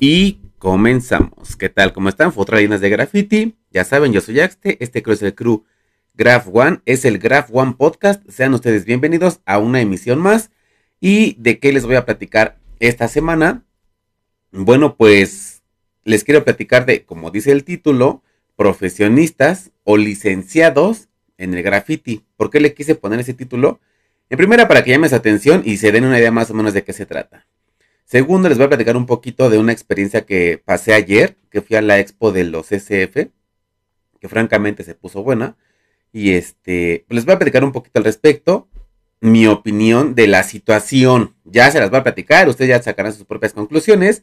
Y comenzamos. ¿Qué tal? ¿Cómo están? Otra de graffiti. Ya saben, yo soy Axte. Este crew es el crew Graph One. Es el Graph One Podcast. Sean ustedes bienvenidos a una emisión más. ¿Y de qué les voy a platicar esta semana? Bueno, pues les quiero platicar de, como dice el título, profesionistas o licenciados en el graffiti. ¿Por qué le quise poner ese título? En primera, para que llames atención y se den una idea más o menos de qué se trata. Segundo, les voy a platicar un poquito de una experiencia que pasé ayer, que fui a la expo de los SF, que francamente se puso buena. Y este, les voy a platicar un poquito al respecto, mi opinión de la situación. Ya se las voy a platicar, ustedes ya sacarán sus propias conclusiones,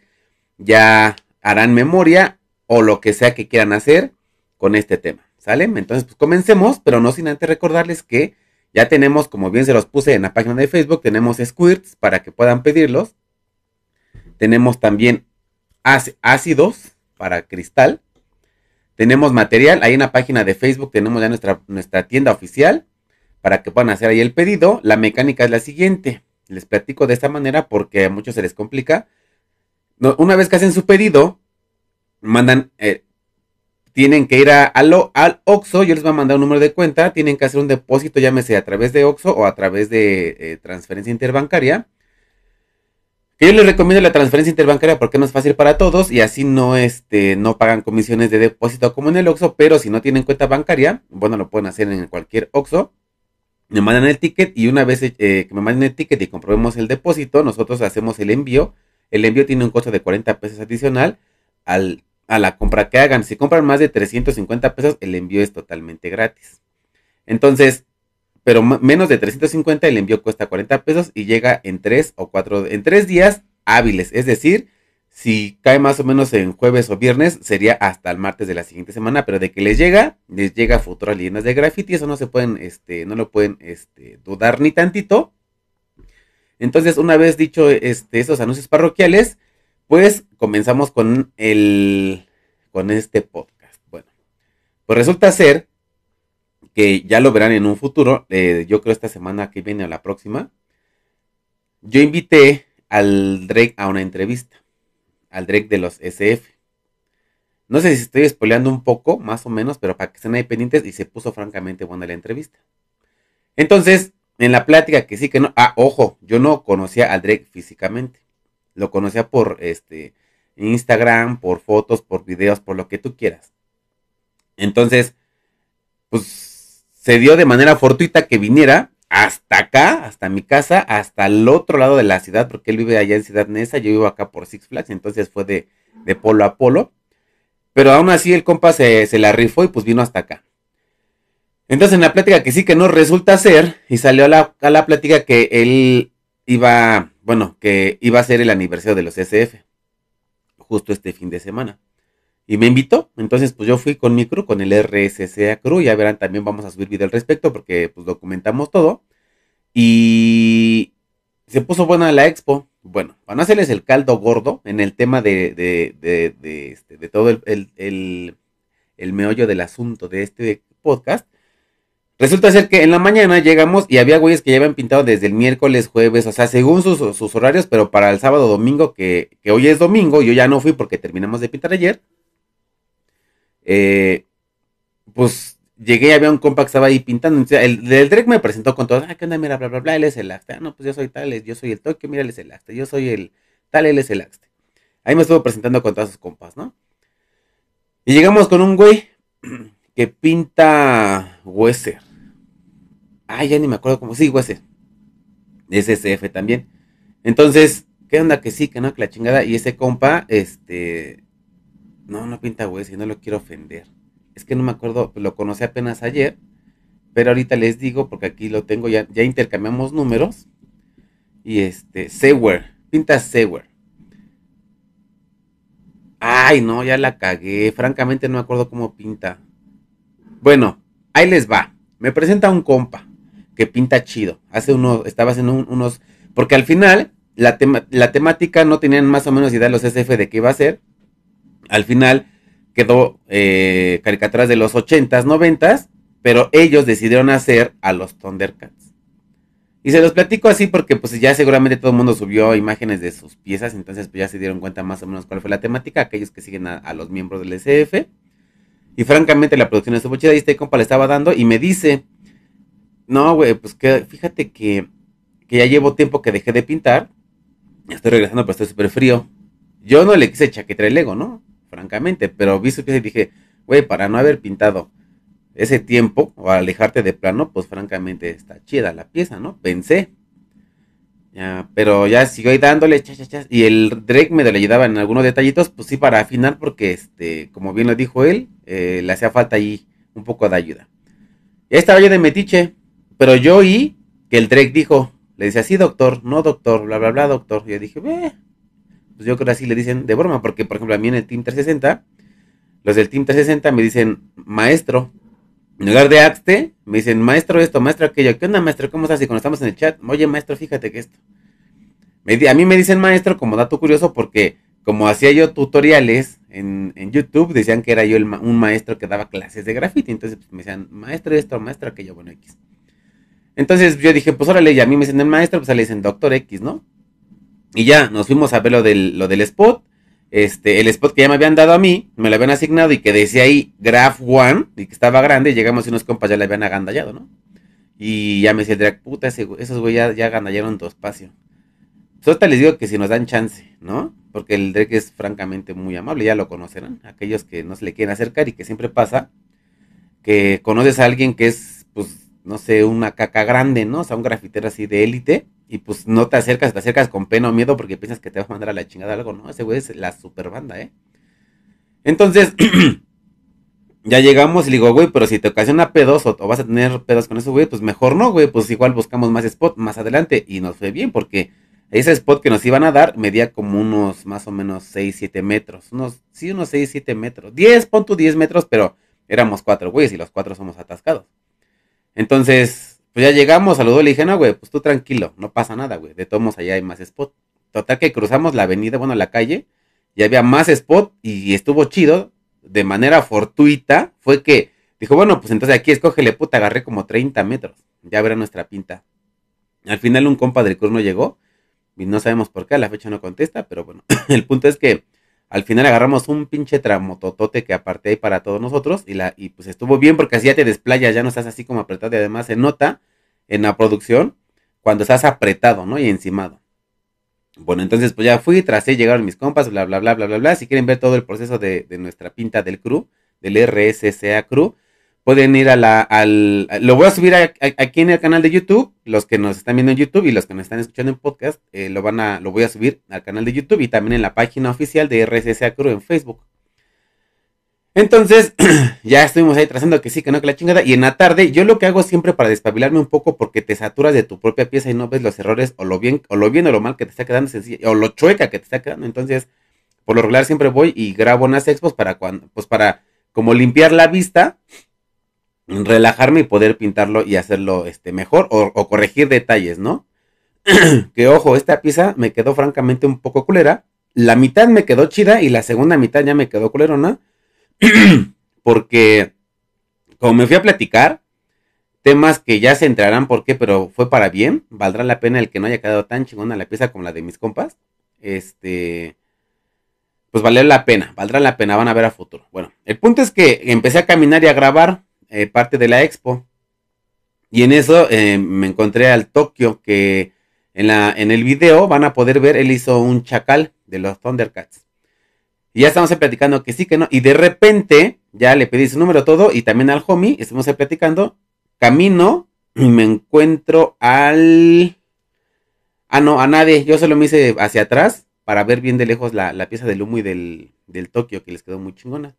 ya harán memoria o lo que sea que quieran hacer con este tema. ¿Sale? Entonces, pues comencemos, pero no sin antes recordarles que ya tenemos, como bien se los puse en la página de Facebook, tenemos squirts para que puedan pedirlos tenemos también ácidos para cristal. Tenemos material. Ahí en la página de Facebook tenemos ya nuestra, nuestra tienda oficial para que puedan hacer ahí el pedido. La mecánica es la siguiente. Les platico de esta manera porque a muchos se les complica. una vez que hacen su pedido, mandan, eh, tienen que ir a, al OXO, yo les voy a mandar un número de cuenta, tienen que hacer un depósito, llámese a través de OXO o a través de eh, transferencia interbancaria. Que yo les recomiendo la transferencia interbancaria porque no es fácil para todos y así no, este, no pagan comisiones de depósito como en el OXO, pero si no tienen cuenta bancaria, bueno, lo pueden hacer en cualquier OXO. Me mandan el ticket y una vez eh, que me manden el ticket y comprobemos el depósito, nosotros hacemos el envío. El envío tiene un costo de 40 pesos adicional al, a la compra que hagan. Si compran más de 350 pesos, el envío es totalmente gratis. Entonces, pero menos de 350 el envío cuesta 40 pesos y llega en 3 o 4, en 3 días hábiles. Es decir, si cae más o menos en jueves o viernes, sería hasta el martes de la siguiente semana, pero de que les llega, les llega futuras leyendas de graffiti, eso no se pueden, este, no lo pueden, este, dudar ni tantito. Entonces, una vez dicho, este, esos anuncios parroquiales, pues comenzamos con el, con este podcast. Bueno, pues resulta ser que ya lo verán en un futuro, eh, yo creo esta semana que viene o la próxima, yo invité al Drake a una entrevista, al Drake de los SF. No sé si estoy spoileando un poco, más o menos, pero para que estén ahí pendientes y se puso francamente buena la entrevista. Entonces, en la plática que sí que no, ah, ojo, yo no conocía al Drake físicamente. Lo conocía por este Instagram, por fotos, por videos, por lo que tú quieras. Entonces, pues se dio de manera fortuita que viniera hasta acá, hasta mi casa, hasta el otro lado de la ciudad, porque él vive allá en Ciudad Neza, yo vivo acá por Six Flags, entonces fue de, polo a polo. Pero aún así el compa se, la rifó y pues vino hasta acá. Entonces en la plática que sí que no resulta ser, y salió a la, a la plática que él iba, bueno, que iba a ser el aniversario de los SF, justo este fin de semana. Y me invitó, entonces pues yo fui con mi crew, con el RSCA crew, ya verán, también vamos a subir video al respecto porque pues documentamos todo. Y se puso buena la expo. Bueno, van a hacerles el caldo gordo en el tema de, de, de, este, todo el, el, el, meollo del asunto de este podcast. Resulta ser que en la mañana llegamos y había güeyes que ya habían pintado desde el miércoles, jueves, o sea, según sus, sus horarios, pero para el sábado, domingo, que, que hoy es domingo, yo ya no fui porque terminamos de pintar ayer eh, pues llegué y había un compa que estaba ahí pintando. El del Drake me presentó con todo, ah, ¿qué onda? Mira, bla, bla, bla, él es el Axte. Ah, no, pues yo soy tal, yo soy el Tokio, mira, él es el Axte. Yo soy el tal, él es el Axte. Ahí me estuvo presentando con todas sus compas, ¿no? Y llegamos con un güey que pinta Wesser. Ah, ya ni me acuerdo cómo. Sí, Wesser. Es SF también. Entonces, ¿qué onda? Que sí, que no, que la chingada. Y ese compa, este, no, no pinta güey, si no lo quiero ofender. Es que no me acuerdo, lo conocí apenas ayer, pero ahorita les digo, porque aquí lo tengo, ya, ya intercambiamos números. Y este, Sewer, pinta Sewer. Ay, no, ya la cagué. Francamente no me acuerdo cómo pinta. Bueno, ahí les va. Me presenta un compa que pinta chido. Hace uno, estaba haciendo unos. Porque al final, la, la temática no tenían más o menos idea los SF de qué iba a ser. Al final quedó eh, caricaturas de los 80s, 90s, pero ellos decidieron hacer a los Thundercats. Y se los platico así porque pues ya seguramente todo el mundo subió imágenes de sus piezas, entonces pues ya se dieron cuenta más o menos cuál fue la temática, aquellos que siguen a, los miembros del SF. Y francamente la producción estuvo chida y este compa le estaba dando y me dice, no, güey, pues fíjate que, que ya llevo tiempo que dejé de pintar, estoy regresando pero estoy súper frío. Yo no le quise chaquetar el ego, ¿no? Francamente, pero vi su pieza y dije, güey, para no haber pintado ese tiempo o alejarte de plano, pues francamente está chida la pieza, ¿no? Pensé. Ya, pero ya siguió ahí dándole, y el Drake me le ayudaba en algunos detallitos, pues sí, para afinar, porque este, como bien lo dijo él, eh, le hacía falta ahí un poco de ayuda. Ya estaba yo de metiche, pero yo oí que el Drake dijo, le decía, sí, doctor, no, doctor, bla, bla, bla, doctor. Y yo dije, ve, pues yo creo así le dicen de broma, porque por ejemplo a mí en el Team 360, los del Team 360 me dicen maestro, en lugar de Axte, me dicen, maestro esto, maestro aquello. ¿Qué onda, maestro? ¿Cómo estás? Y cuando estamos en el chat, oye, maestro, fíjate que esto. a mí me dicen maestro como dato curioso porque como hacía yo tutoriales en, YouTube, decían que era yo un maestro que daba clases de graffiti. Entonces pues, me decían, maestro esto, maestro aquello, bueno, X. Entonces yo dije, pues órale, y a mí me dicen el maestro, pues le dicen doctor X, ¿no? Y ya, nos fuimos a ver lo del, lo del spot este, el spot que ya me habían dado a mí, me lo habían asignado y que decía ahí Graph One y que estaba grande, y llegamos y unos compas ya le habían agandallado, ¿no? Y ya me decía el drag, puta, esos güey ya, ya agandallaron tu espacio. Pues les digo que si nos dan chance, ¿no? Porque el Drake es francamente muy amable, ya lo conocerán. Aquellos que no se le quieren acercar y que siempre pasa que conoces a alguien que es, pues, no sé, una caca grande, ¿no? O sea, un grafitero así de élite y pues no te acercas, te acercas con pena o miedo porque piensas que te va a mandar a la chingada algo, ¿no? Ese güey es la super banda, ¿eh? Entonces, ya llegamos y le digo, güey, pero si te ocasiona pedos o, vas a tener pedos con ese güey, pues mejor no, güey, pues igual buscamos más spot más adelante. Y nos fue bien porque ese spot que nos iban a dar medía como unos más o menos 6, 7 metros. Unos, sí, unos 6, 7 metros. 10, pon tu 10 metros, pero éramos cuatro güeyes y los cuatro somos atascados. Entonces, pues ya llegamos, saludó, le dije, no, güey, pues tú tranquilo, no pasa nada, güey. De todos allá hay más spot. Total que cruzamos la avenida, bueno, la calle, y había más spot y estuvo chido. De manera fortuita, fue que dijo, bueno, pues entonces aquí escógele, puta, agarré como 30 metros. Ya verá nuestra pinta. Al final un compa del no llegó y no sabemos por qué, a la fecha no contesta, pero bueno, el punto es que al final agarramos un pinche tramototote que aparté para todos nosotros y, la, y pues estuvo bien porque así ya te desplayas, ya no estás así como apretado y además se nota en la producción cuando estás apretado, ¿no? Y encimado. Bueno, entonces pues ya fui, tracé, llegaron mis compas, bla, bla, bla, bla, bla. Si quieren ver todo el proceso de, de nuestra pinta del crew, del RSSA crew, pueden ir a la, al, lo voy a subir aquí en el canal de YouTube, los que nos están viendo en YouTube y los que nos están escuchando en podcast, eh, lo van a, lo voy a subir al canal de YouTube y también en la página oficial de RSS Crew en Facebook. Entonces, ya estuvimos ahí trazando que sí, que no, que la chingada. Y en la tarde, yo lo que hago siempre para despabilarme un poco, porque te saturas de tu propia pieza y no ves los errores, o lo bien, o lo bien o lo mal que te está quedando o lo chueca que te está quedando. Entonces, por lo regular siempre voy y grabo unas expos para cuando, pues para como limpiar la vista relajarme y poder pintarlo y hacerlo este, mejor o, corregir detalles, ¿no? que ojo, esta pieza me quedó francamente un poco culera. La mitad me quedó chida y la segunda mitad ya me quedó ¿no? Porque como me fui a platicar, temas que ya se entrarán por qué, pero fue para bien. Valdrá la pena el que no haya quedado tan chingona la pieza como la de mis compas. Este, pues vale la pena, valdrá la pena, van a ver a futuro. Bueno, el punto es que empecé a caminar y a grabar eh, parte de la expo. Y en eso eh, me encontré al Tokio, que en, la, en el video van a poder ver, él hizo un chacal de los Thundercats. Y ya estamos platicando que sí, que no. Y de repente, ya le pedí su número todo y también al homie, estamos platicando. Camino y me encuentro al... Ah, no, a nadie. Yo solo me hice hacia atrás para ver bien de lejos la, pieza del humo y del, del Tokio, que les quedó muy chingona.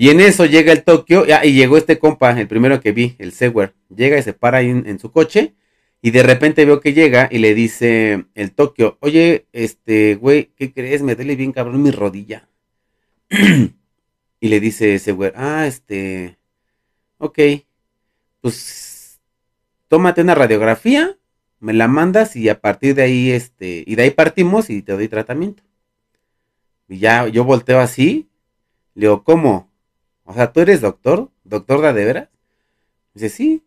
Y en eso llega el Tokio, y llegó este compa, el primero que vi, el Sewer. Llega y se para ahí en, su coche. Y de repente veo que llega y le dice el Tokio, oye, este, güey, ¿qué crees? Me duele bien cabrón mi rodilla. y le dice güey, ah, este, ok, pues tómate una radiografía, me la mandas y a partir de ahí, este, y de ahí partimos y te doy tratamiento. Y ya yo volteo así, le digo, ¿cómo? O sea, ¿tú eres doctor? ¿Doctor de, veras? Dice, sí.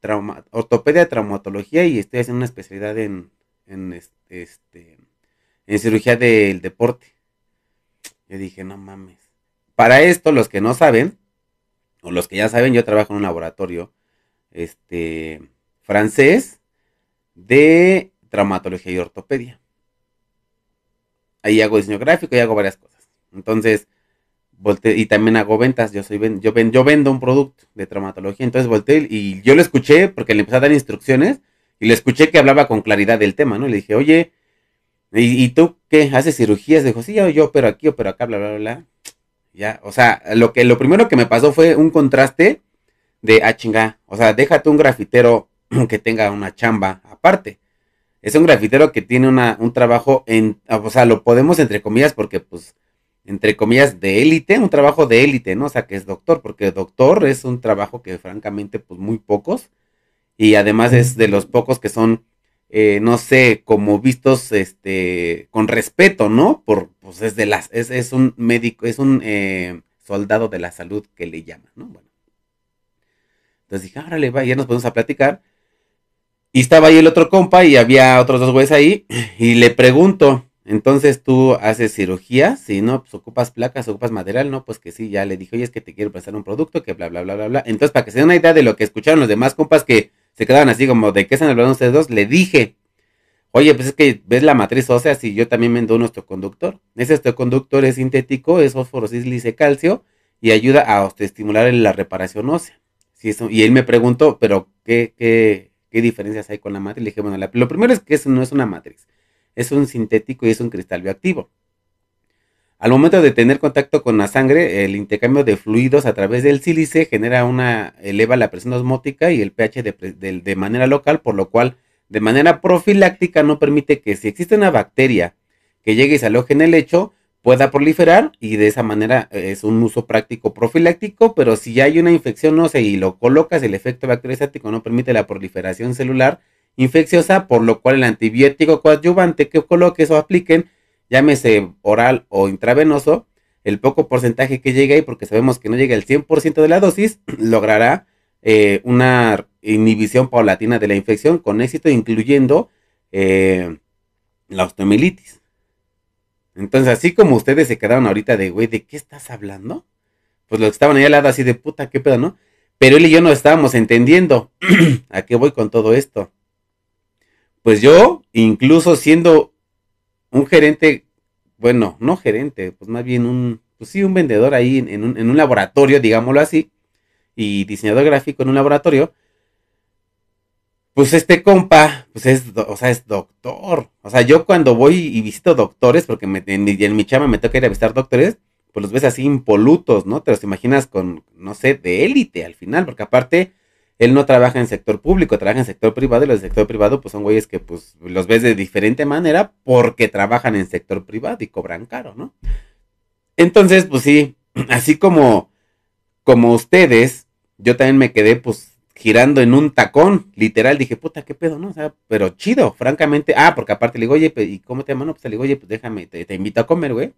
trauma, ortopedia, traumatología y estoy haciendo una especialidad en, en este, en cirugía del deporte. Yo dije, no mames. Para esto, los que no saben, o los que ya saben, yo trabajo en un laboratorio este, francés de traumatología y ortopedia. Ahí hago diseño gráfico y hago varias cosas. Entonces, y también hago ventas. Yo soy yo, yo vendo un producto de traumatología. Entonces volteé y yo lo escuché porque le empecé a dar instrucciones y le escuché que hablaba con claridad del tema, ¿no? le dije, oye, ¿y, tú qué? ¿Haces cirugías? Dijo, sí, yo, yo pero aquí, pero acá, bla, bla, bla. Ya, o sea, lo que lo primero que me pasó fue un contraste de ah chinga, o sea, déjate un grafitero que tenga una chamba aparte. Es un grafitero que tiene una, un trabajo en, o sea, lo podemos entre comillas porque pues entre comillas de élite, un trabajo de élite, ¿no? O sea, que es doctor, porque doctor es un trabajo que francamente pues muy pocos y además es de los pocos que son eh, no sé, como vistos este con respeto, ¿no? Por pues es de las es, es un médico, es un eh, soldado de la salud que le llaman, ¿no? Bueno. Entonces dije, órale, va, ya nos ponemos a platicar. Y estaba ahí el otro compa y había otros dos güeyes ahí. Y le pregunto, entonces tú haces cirugía, si no, pues ocupas placas, ocupas material, no, pues que sí, ya le dije, oye, es que te quiero prestar un producto, que bla, bla, bla, bla, bla. Entonces, para que se den una idea de lo que escucharon los demás compas que se quedaban así como, ¿de qué están hablando ustedes dos? Le dije, oye, pues es que ves la matriz ósea, si yo también vendo un osteoconductor. Ese osteoconductor es sintético, es fósforo, sílice, calcio y ayuda a estimular la reparación ósea. Sí, eso, y él me preguntó, pero ¿qué, qué, qué diferencias hay con la matriz? Le dije, bueno, lo primero es que eso no es una matriz, es un sintético y es un cristal bioactivo. Al momento de tener contacto con la sangre, el intercambio de fluidos a través del sílice genera una, eleva la presión osmótica y el pH de, manera local, por lo cual de manera profiláctica no permite que si existe una bacteria que llegue y se aloje en el lecho, pueda proliferar y de esa manera eh, es un uso práctico profiláctico, pero si hay una infección no sé y lo colocas, el efecto bacteriostático no permite la proliferación celular infecciosa, por lo cual el antibiótico coadyuvante que coloques o apliquen llámese oral o intravenoso, el poco porcentaje que llegue ahí, porque sabemos que no llega el 100% de la dosis, logrará eh, una inhibición paulatina de la infección con éxito, incluyendo eh, la osteomilitis. Entonces, así como ustedes se quedaron ahorita de, güey, ¿de qué estás hablando? Pues los que estaban ahí al lado así de puta, qué pedo, ¿no? Pero él y yo no estábamos entendiendo a qué voy con todo esto. Pues yo, incluso siendo un gerente, bueno, no gerente, pues más bien un, pues sí, un vendedor ahí en, un, en un laboratorio, digámoslo así, y diseñador gráfico en un laboratorio, pues este compa, pues es, o sea, es doctor. O sea, yo cuando voy y visito doctores, porque me, en, mi, en mi chama me toca ir a visitar doctores, pues los ves así impolutos, ¿no? Te los imaginas con, no sé, de élite al final, porque aparte él no trabaja en sector público, trabaja en sector privado y los del sector privado pues son güeyes que pues los ves de diferente manera porque trabajan en sector privado y cobran caro, ¿no? Entonces, pues sí, así como, como ustedes, yo también me quedé pues girando en un tacón, literal, dije, puta, qué pedo, ¿no? O sea, pero chido, francamente, ah, porque aparte le digo, oye, ¿y cómo te llaman? Pues le digo, oye, pues déjame, te, te invito a comer, güey,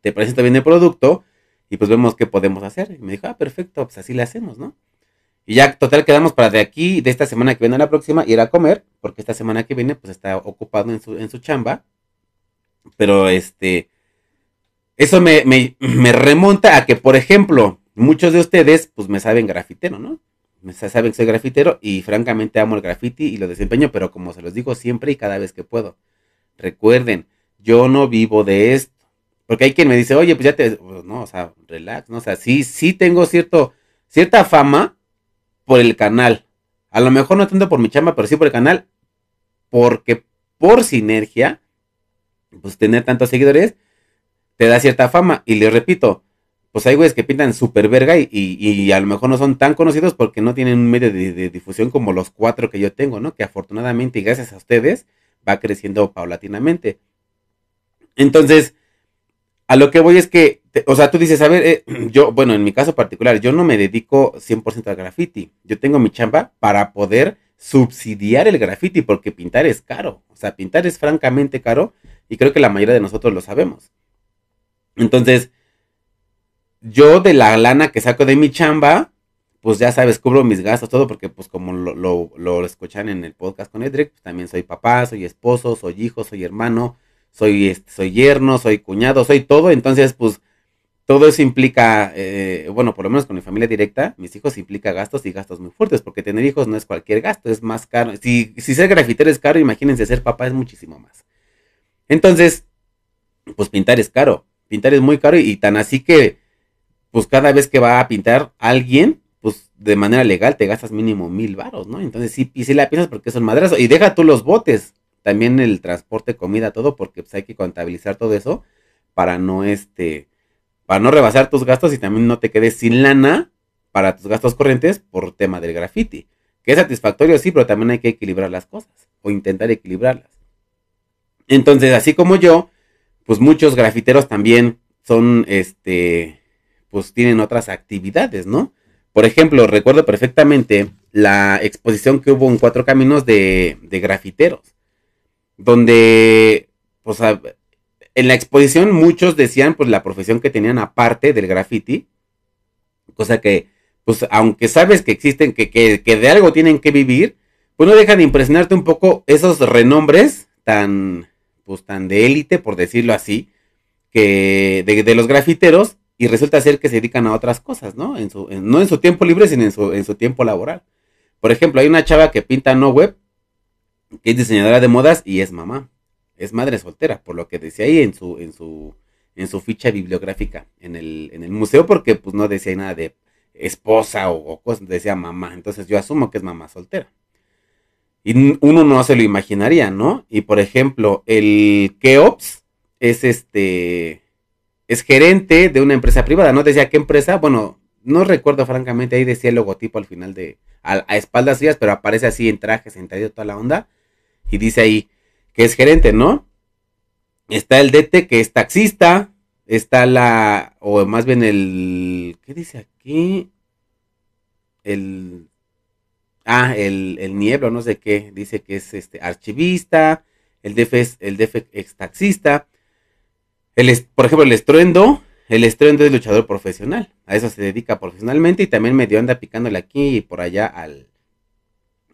te presento bien el producto y pues vemos qué podemos hacer. Y me dijo, ah, perfecto, pues así le hacemos, ¿no? Y ya total quedamos para de aquí, de esta semana que viene a la próxima, ir a comer, porque esta semana que viene pues está ocupado en su, en su chamba. Pero este, eso me, me, remonta a que, por ejemplo, muchos de ustedes pues me saben grafitero, ¿no? Me saben que soy grafitero y francamente amo el graffiti y lo desempeño, pero como se los digo siempre y cada vez que puedo. Recuerden, yo no vivo de esto. Porque hay quien me dice, oye, pues ya te, pues, no, o sea, relax, ¿no? O sea, sí, sí tengo cierto, cierta fama, por el canal. A lo mejor no tanto por mi chamba, pero sí por el canal. Porque por sinergia, pues tener tantos seguidores te da cierta fama. Y les repito, pues hay güeyes que pintan súper verga y, y, a lo mejor no son tan conocidos porque no tienen un medio de, difusión como los cuatro que yo tengo, ¿no? Que afortunadamente y gracias a ustedes va creciendo paulatinamente. Entonces, a lo que voy es que, o sea, tú dices, a ver, eh, yo, bueno, en mi caso particular, yo no me dedico 100% al graffiti. Yo tengo mi chamba para poder subsidiar el graffiti porque pintar es caro. O sea, pintar es francamente caro y creo que la mayoría de nosotros lo sabemos. Entonces, yo de la lana que saco de mi chamba, pues ya sabes, cubro mis gastos, todo, porque pues como lo, lo, lo escuchan en el podcast con Edric, pues también soy papá, soy esposo, soy hijo, soy hermano, soy, este, soy yerno, soy cuñado, soy todo, entonces pues todo eso implica, eh, bueno, por lo menos con mi familia directa, mis hijos implica gastos y gastos muy fuertes, porque tener hijos no es cualquier gasto, es más caro. Si, si ser grafitero es caro, imagínense ser papá es muchísimo más. Entonces, pues pintar es caro, pintar es muy caro y, tan así que, pues cada vez que va a pintar alguien, pues de manera legal te gastas mínimo mil varos, ¿no? Entonces sí, y si la piensas porque son madrazo. Y deja tú los botes, también el transporte, comida, todo, porque pues hay que contabilizar todo eso para no este para no rebasar tus gastos y también no te quedes sin lana para tus gastos corrientes por tema del graffiti. Que es satisfactorio, sí, pero también hay que equilibrar las cosas o intentar equilibrarlas. Entonces, así como yo, pues muchos grafiteros también son, este, pues tienen otras actividades, ¿no? Por ejemplo, recuerdo perfectamente la exposición que hubo en Cuatro Caminos de, de grafiteros, donde, pues, en la exposición muchos decían pues la profesión que tenían aparte del graffiti, cosa que pues aunque sabes que existen, que, que, de algo tienen que vivir, pues no dejan de impresionarte un poco esos renombres tan, pues tan de élite, por decirlo así, que de, los grafiteros y resulta ser que se dedican a otras cosas, ¿no? En su, no en su tiempo libre, sino en su, en su tiempo laboral. Por ejemplo, hay una chava que pinta no web, que es diseñadora de modas y es mamá es madre soltera, por lo que decía ahí en su, en su, en su ficha bibliográfica en el, en el museo, porque pues no decía nada de esposa o, cosas, decía mamá. Entonces yo asumo que es mamá soltera. Y uno no se lo imaginaría, ¿no? Y por ejemplo, el Keops es este, es gerente de una empresa privada, ¿no? Decía qué empresa, bueno, no recuerdo francamente, ahí decía el logotipo al final de, a, espaldas suyas, pero aparece así en traje, sentado toda la onda, y dice ahí, que es gerente, ¿no? Está el DT que es taxista, está la, o más bien el, ¿qué dice aquí? El, ah, el, el nieblo, no sé qué, dice que es este archivista, el DF es, el DF es taxista, el, por ejemplo, el estruendo, el estruendo es luchador profesional, a eso se dedica profesionalmente y también medio anda picándole aquí y por allá al,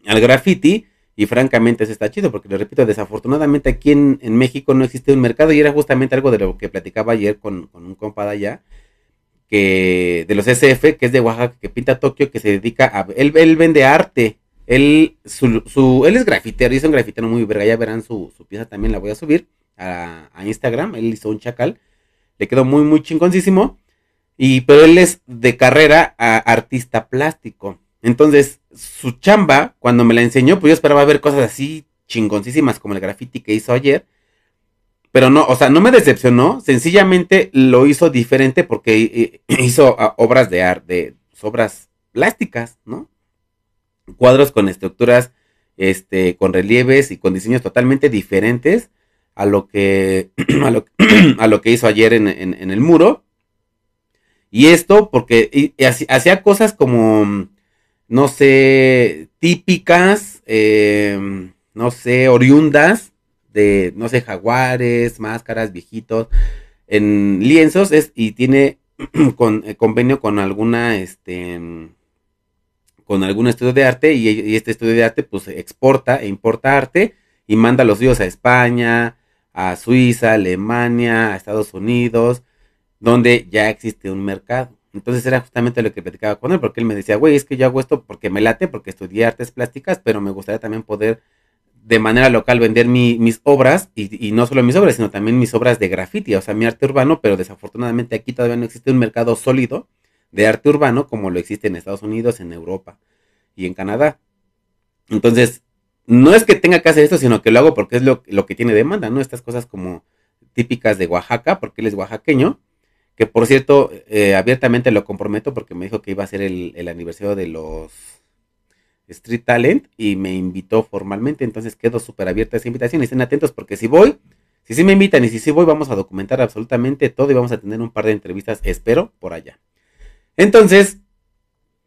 al graffiti, y francamente eso está chido, porque lo repito, desafortunadamente aquí en, México no existe un mercado y era justamente algo de lo que platicaba ayer con, un compa de allá, que de los SF, que es de Oaxaca, que pinta Tokio, que se dedica a... Él, él vende arte, él, su, él es grafitero, hizo un grafitero muy verga, ya verán su, pieza también, la voy a subir a, a, Instagram, él hizo un chacal, le quedó muy, muy chingoncísimo, y, pero él es de carrera a artista plástico. Entonces, su chamba, cuando me la enseñó, pues yo esperaba ver cosas así chingoncísimas como el graffiti que hizo ayer. Pero no, o sea, no me decepcionó, sencillamente lo hizo diferente porque eh, hizo ah, obras de arte, obras plásticas, ¿no? Cuadros con estructuras, este, con relieves y con diseños totalmente diferentes a lo que, a lo, que hizo ayer en, el muro. Y esto porque hacía cosas como no sé, típicas, eh, no sé, oriundas de, no sé, jaguares, máscaras, viejitos, en lienzos es, y tiene con, eh, convenio con alguna, este, con algún estudio de arte y, este estudio de arte pues exporta e importa arte y manda los ríos a España, a Suiza, Alemania, a Estados Unidos, donde ya existe un mercado. Entonces era justamente lo que platicaba con él, porque él me decía, güey, es que yo hago esto porque me late, porque estudié artes plásticas, pero me gustaría también poder de manera local vender mis obras, y, no solo mis obras, sino también mis obras de graffiti, o sea, mi arte urbano, pero desafortunadamente aquí todavía no existe un mercado sólido de arte urbano como lo existe en Estados Unidos, en Europa y en Canadá. Entonces, no es que tenga que hacer esto, sino que lo hago porque es lo, lo que tiene demanda, ¿no? Estas cosas como típicas de Oaxaca, porque él es oaxaqueño, que por cierto, eh, abiertamente lo comprometo porque me dijo que iba a ser el, aniversario de los Street Talent y me invitó formalmente, entonces quedo súper abierta a esa invitación y estén atentos porque si voy, si sí me invitan y si sí voy, vamos a documentar absolutamente todo y vamos a tener un par de entrevistas, espero, por allá. Entonces,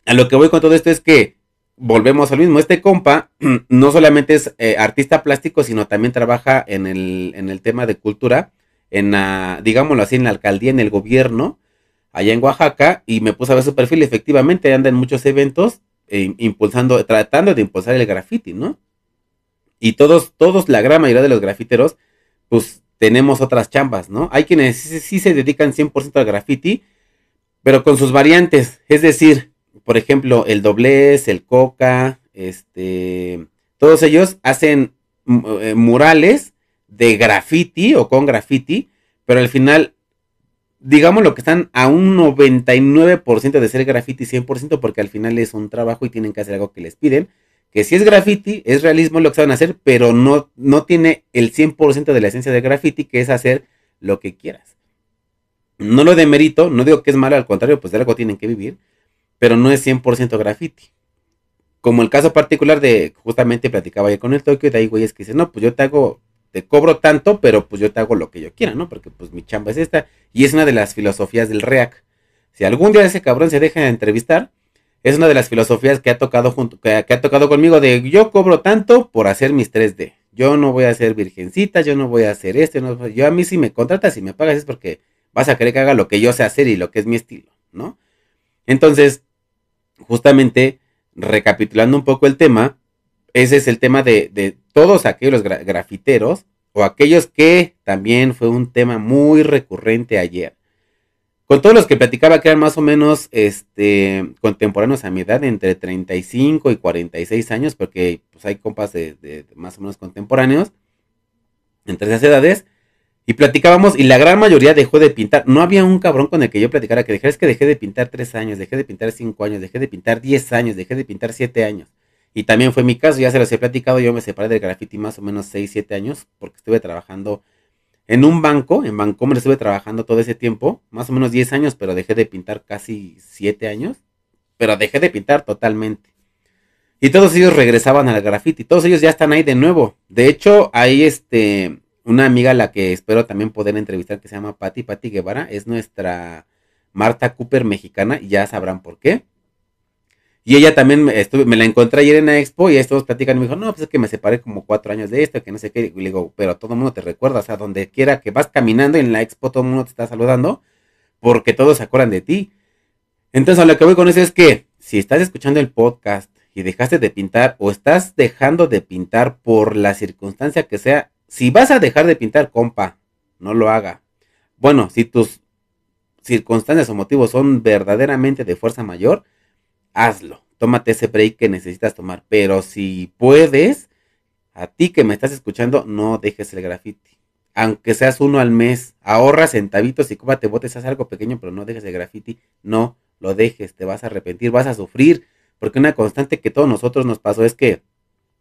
a lo que voy con todo esto es que volvemos al mismo, este compa no solamente es eh, artista plástico, sino también trabaja en el, en el tema de cultura en la, digámoslo así, en la alcaldía, en el gobierno, allá en Oaxaca y me puse a ver su perfil. Efectivamente, anda en muchos eventos eh, impulsando, tratando de impulsar el graffiti, ¿no? Y todos, todos, la gran mayoría de los grafiteros, pues tenemos otras chambas, ¿no? Hay quienes sí, se dedican 100% al graffiti, pero con sus variantes. Es decir, por ejemplo, el doblez, el coca, este, todos ellos hacen eh, murales de graffiti o con graffiti, pero al final, digamos lo que están a un 99% de ser graffiti 100%, porque al final es un trabajo y tienen que hacer algo que les piden que si es graffiti, es realismo lo que saben hacer, pero no, no tiene el 100% de la esencia de graffiti, que es hacer lo que quieras. No lo demerito, no digo que es malo, al contrario, pues de algo tienen que vivir, pero no es 100% graffiti. Como el caso particular de, justamente platicaba yo con el Tokio, de ahí güeyes que dicen, no, pues yo te hago, cobro tanto, pero pues yo te hago lo que yo quiera, ¿no? Porque pues mi chamba es esta, y es una de las filosofías del REAC. Si algún día ese cabrón se deja de entrevistar, es una de las filosofías que ha tocado junto, que, ha tocado conmigo de yo cobro tanto por hacer mis 3D. Yo no voy a ser virgencita, yo no voy a hacer esto, yo a mí si me contratas y me pagas es porque vas a querer que haga lo que yo sé hacer y lo que es mi estilo, ¿no? Entonces, justamente, recapitulando un poco el tema, ese es el tema de, todos aquellos grafiteros o aquellos que también fue un tema muy recurrente ayer con todos los que platicaba que eran más o menos este, contemporáneos a mi edad, entre 35 y 46 años, porque pues, hay compas de, más o menos contemporáneos, entre esas edades, y platicábamos y la gran mayoría dejó de pintar. No había un cabrón con el que yo platicara que dejé, es que dejé de pintar 3 años, dejé de pintar 5 años, dejé de pintar 10 años, dejé de pintar 7 años. Y también fue mi caso, ya se los he platicado, yo me separé del graffiti más o menos 6, 7 años, porque estuve trabajando en un banco, en Bancomer estuve trabajando todo ese tiempo, más o menos 10 años, pero dejé de pintar casi 7 años, pero dejé de pintar totalmente. Y todos ellos regresaban al graffiti, todos ellos ya están ahí de nuevo. De hecho, hay este una amiga a la que espero también poder entrevistar que se llama Patti, Patti Guevara, es nuestra Marta Cooper mexicana, y ya sabrán por qué. Y ella también me, la encontré ayer en la expo y ahí estuvimos platicando y me dijo, no, pues es que me separé como cuatro años de esto, que no sé qué. Y le digo, pero todo el mundo te recuerda, o sea, donde quiera que vas caminando en la expo, todo el mundo te está saludando porque todos se acuerdan de ti. Entonces, a lo que voy con eso es que si estás escuchando el podcast y dejaste de pintar o estás dejando de pintar por la circunstancia que sea, si vas a dejar de pintar, compa, no lo haga. Bueno, si tus circunstancias o motivos son verdaderamente de fuerza mayor, hazlo. Tómate ese break que necesitas tomar. Pero si puedes, a ti que me estás escuchando, no dejes el graffiti. Aunque seas uno al mes, ahorra centavitos y cómate botes, haz algo pequeño, pero no dejes el graffiti. No lo dejes, te vas a arrepentir, vas a sufrir. Porque una constante que todos nosotros nos pasó es que,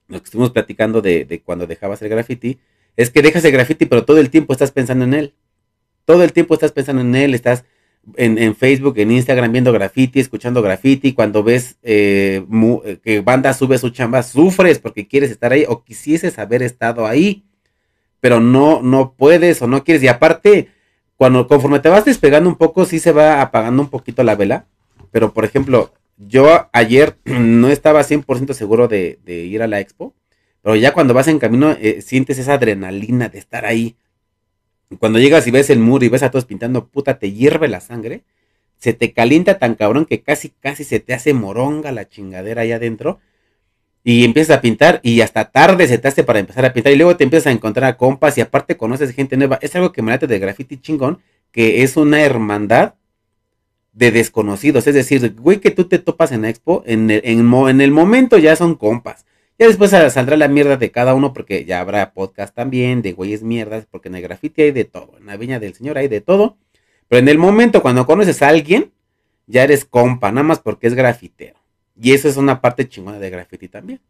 lo que estuvimos platicando de, de cuando dejabas el graffiti, es que dejas el graffiti, pero todo el tiempo estás pensando en él. Todo el tiempo estás pensando en él, estás en, Facebook, en Instagram, viendo graffiti, escuchando graffiti, cuando ves eh, eh, que banda sube su chamba, sufres porque quieres estar ahí o quisieses haber estado ahí, pero no, no puedes o no quieres. Y aparte, cuando conforme te vas despegando un poco, sí se va apagando un poquito la vela. Pero, por ejemplo, yo ayer no estaba 100% seguro de, ir a la expo, pero ya cuando vas en camino eh, sientes esa adrenalina de estar ahí cuando llegas y ves el muro y ves a todos pintando, puta, te hierve la sangre. Se te calienta tan cabrón que casi, casi se te hace moronga la chingadera ahí adentro. Y empiezas a pintar y hasta tarde se te hace para empezar a pintar. Y luego te empiezas a encontrar a compas y aparte conoces gente nueva. Es algo que me late de graffiti chingón, que es una hermandad de desconocidos. Es decir, güey, que tú te topas en Expo, en en el momento ya son compas. Ya después saldrá la mierda de cada uno porque ya habrá podcast también de güeyes mierdas, porque en el graffiti hay de todo, en la viña del señor hay de todo. Pero en el momento cuando conoces a alguien, ya eres compa, nada más porque es grafitero. Y eso es una parte chingona de graffiti también.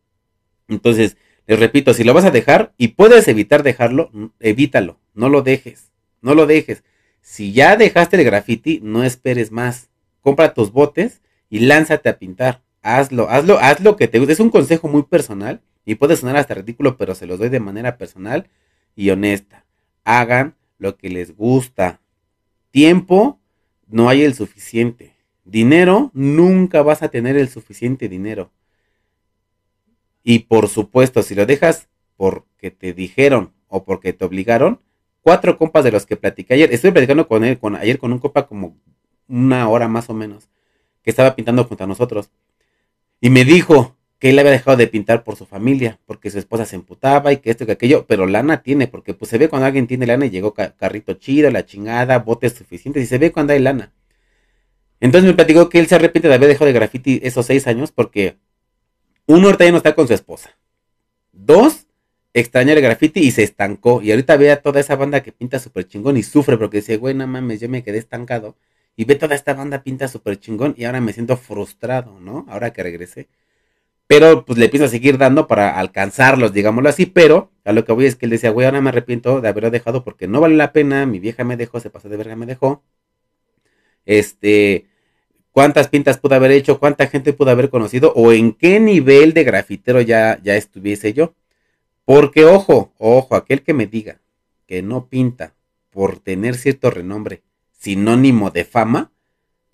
Entonces, les repito, si lo vas a dejar y puedes evitar dejarlo, evítalo, no lo dejes, no lo dejes. Si ya dejaste el graffiti, no esperes más. Compra tus botes y lánzate a pintar hazlo, hazlo, hazlo que te guste. Es un consejo muy personal y puede sonar hasta ridículo, pero se los doy de manera personal y honesta. Hagan lo que les gusta. Tiempo, no hay el suficiente. Dinero, nunca vas a tener el suficiente dinero. Y por supuesto, si lo dejas porque te dijeron o porque te obligaron, cuatro compas de los que platicé ayer, estoy platicando con él, ayer con un copa como una hora más o menos, que estaba pintando junto a nosotros. Y me dijo que él había dejado de pintar por su familia, porque su esposa se emputaba y que esto y que aquello, pero lana tiene, porque pues se ve cuando alguien tiene lana y llegó carrito chido, la chingada, botes suficientes, y se ve cuando hay lana. Entonces me platicó que él se arrepiente de haber dejado de graffiti esos seis años porque uno ahorita ya no está con su esposa. Dos, extraña el graffiti y se estancó. Y ahorita ve a toda esa banda que pinta súper chingón y sufre porque dice, güey, no mames, yo me quedé estancado. Y ve toda esta banda pinta súper chingón y ahora me siento frustrado, ¿no? Ahora que regresé. Pero pues le pienso a seguir dando para alcanzarlos, digámoslo así. Pero a lo que voy es que él decía, güey, ahora me arrepiento de haberlo dejado porque no vale la pena. Mi vieja me dejó, se pasó de verga, me dejó. Este, cuántas pintas pude haber hecho, cuánta gente pude haber conocido o en qué nivel de grafitero ya, ya estuviese yo. Porque, ojo, ojo, aquel que me diga que no pinta por tener cierto renombre, sinónimo de fama,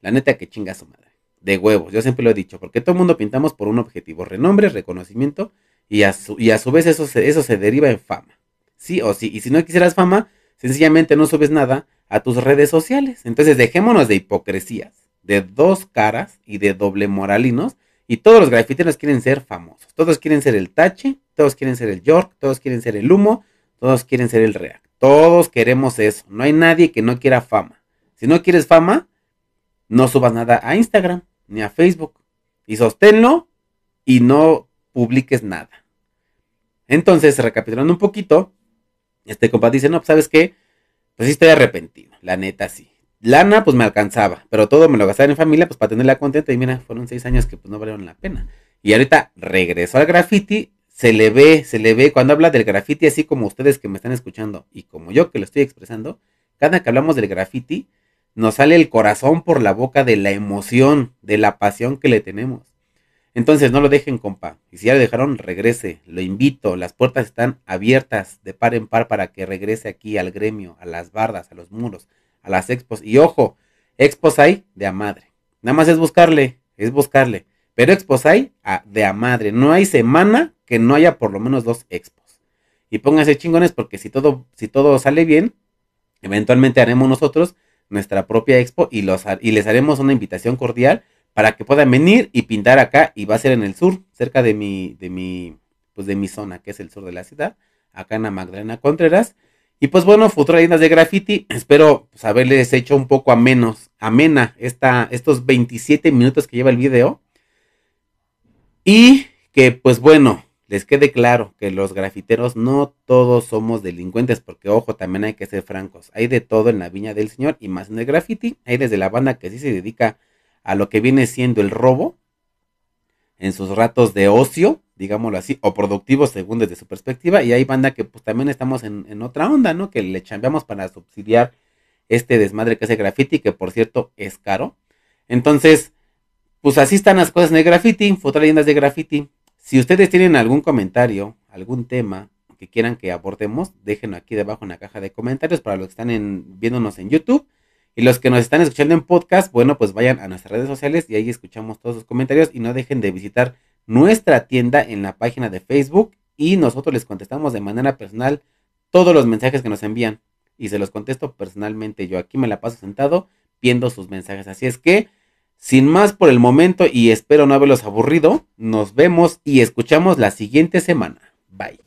la neta que chinga su madre. De huevos, yo siempre lo he dicho, porque todo el mundo pintamos por un objetivo, renombre, reconocimiento, y a su, y a su vez eso se, eso se deriva en fama. Sí o sí, y si no quisieras fama, sencillamente no subes nada a tus redes sociales. Entonces dejémonos de hipocresías, de dos caras y de doble moralinos, y todos los grafiteros quieren ser famosos. Todos quieren ser el Tache, todos quieren ser el York, todos quieren ser el Humo, todos quieren ser el React. Todos queremos eso. No hay nadie que no quiera fama. Si no quieres fama, no subas nada a Instagram ni a Facebook. Y sosténlo y no publiques nada. Entonces, recapitulando un poquito, este compa dice, no, pues, ¿sabes qué? Pues sí estoy arrepentido, la neta sí. Lana, pues me alcanzaba, pero todo me lo gastaba en familia, pues para tenerla contenta. Y mira, fueron seis años que pues no valieron la pena. Y ahorita regresó al graffiti, se le ve, se le ve cuando habla del graffiti, así como ustedes que me están escuchando y como yo que lo estoy expresando, cada que hablamos del graffiti, nos sale el corazón por la boca de la emoción, de la pasión que le tenemos. Entonces no lo dejen, compa. Y si ya lo dejaron, regrese. Lo invito. Las puertas están abiertas de par en par para que regrese aquí al gremio, a las bardas, a los muros, a las expos. Y ojo, expos hay de a madre. Nada más es buscarle, es buscarle. Pero expos hay de a madre. No hay semana que no haya por lo menos dos expos. Y pónganse chingones porque si todo, si todo sale bien, eventualmente haremos nosotros nuestra propia expo y, los, y les haremos una invitación cordial para que puedan venir y pintar acá y va a ser en el sur, cerca de mi, de mi, pues de mi zona, que es el sur de la ciudad, acá en la Magdalena Contreras. Y pues bueno, futuras líneas de graffiti, espero pues, haberles hecho un poco a menos, amena esta, estos 27 minutos que lleva el video. Y que pues bueno, les quede claro que los grafiteros no todos somos delincuentes, porque ojo, también hay que ser francos. Hay de todo en la viña del señor y más en el graffiti. Hay desde la banda que sí se dedica a lo que viene siendo el robo en sus ratos de ocio, digámoslo así, o productivos según desde su perspectiva, y hay banda que pues también estamos en, otra onda, ¿no? Que le chambeamos para subsidiar este desmadre que es el graffiti, que por cierto es caro. Entonces, pues así están las cosas en el graffiti, fotos leyendas de graffiti. Si ustedes tienen algún comentario, algún tema que quieran que abordemos, déjenlo aquí debajo en la caja de comentarios para los que están viéndonos en YouTube. Y los que nos están escuchando en podcast, bueno, pues vayan a nuestras redes sociales y ahí escuchamos todos sus comentarios y no dejen de visitar nuestra tienda en la página de Facebook y nosotros les contestamos de manera personal todos los mensajes que nos envían y se los contesto personalmente. Yo aquí me la paso sentado viendo sus mensajes. Así es que, sin más por el momento y espero no haberlos aburrido, nos vemos y escuchamos la siguiente semana. Bye.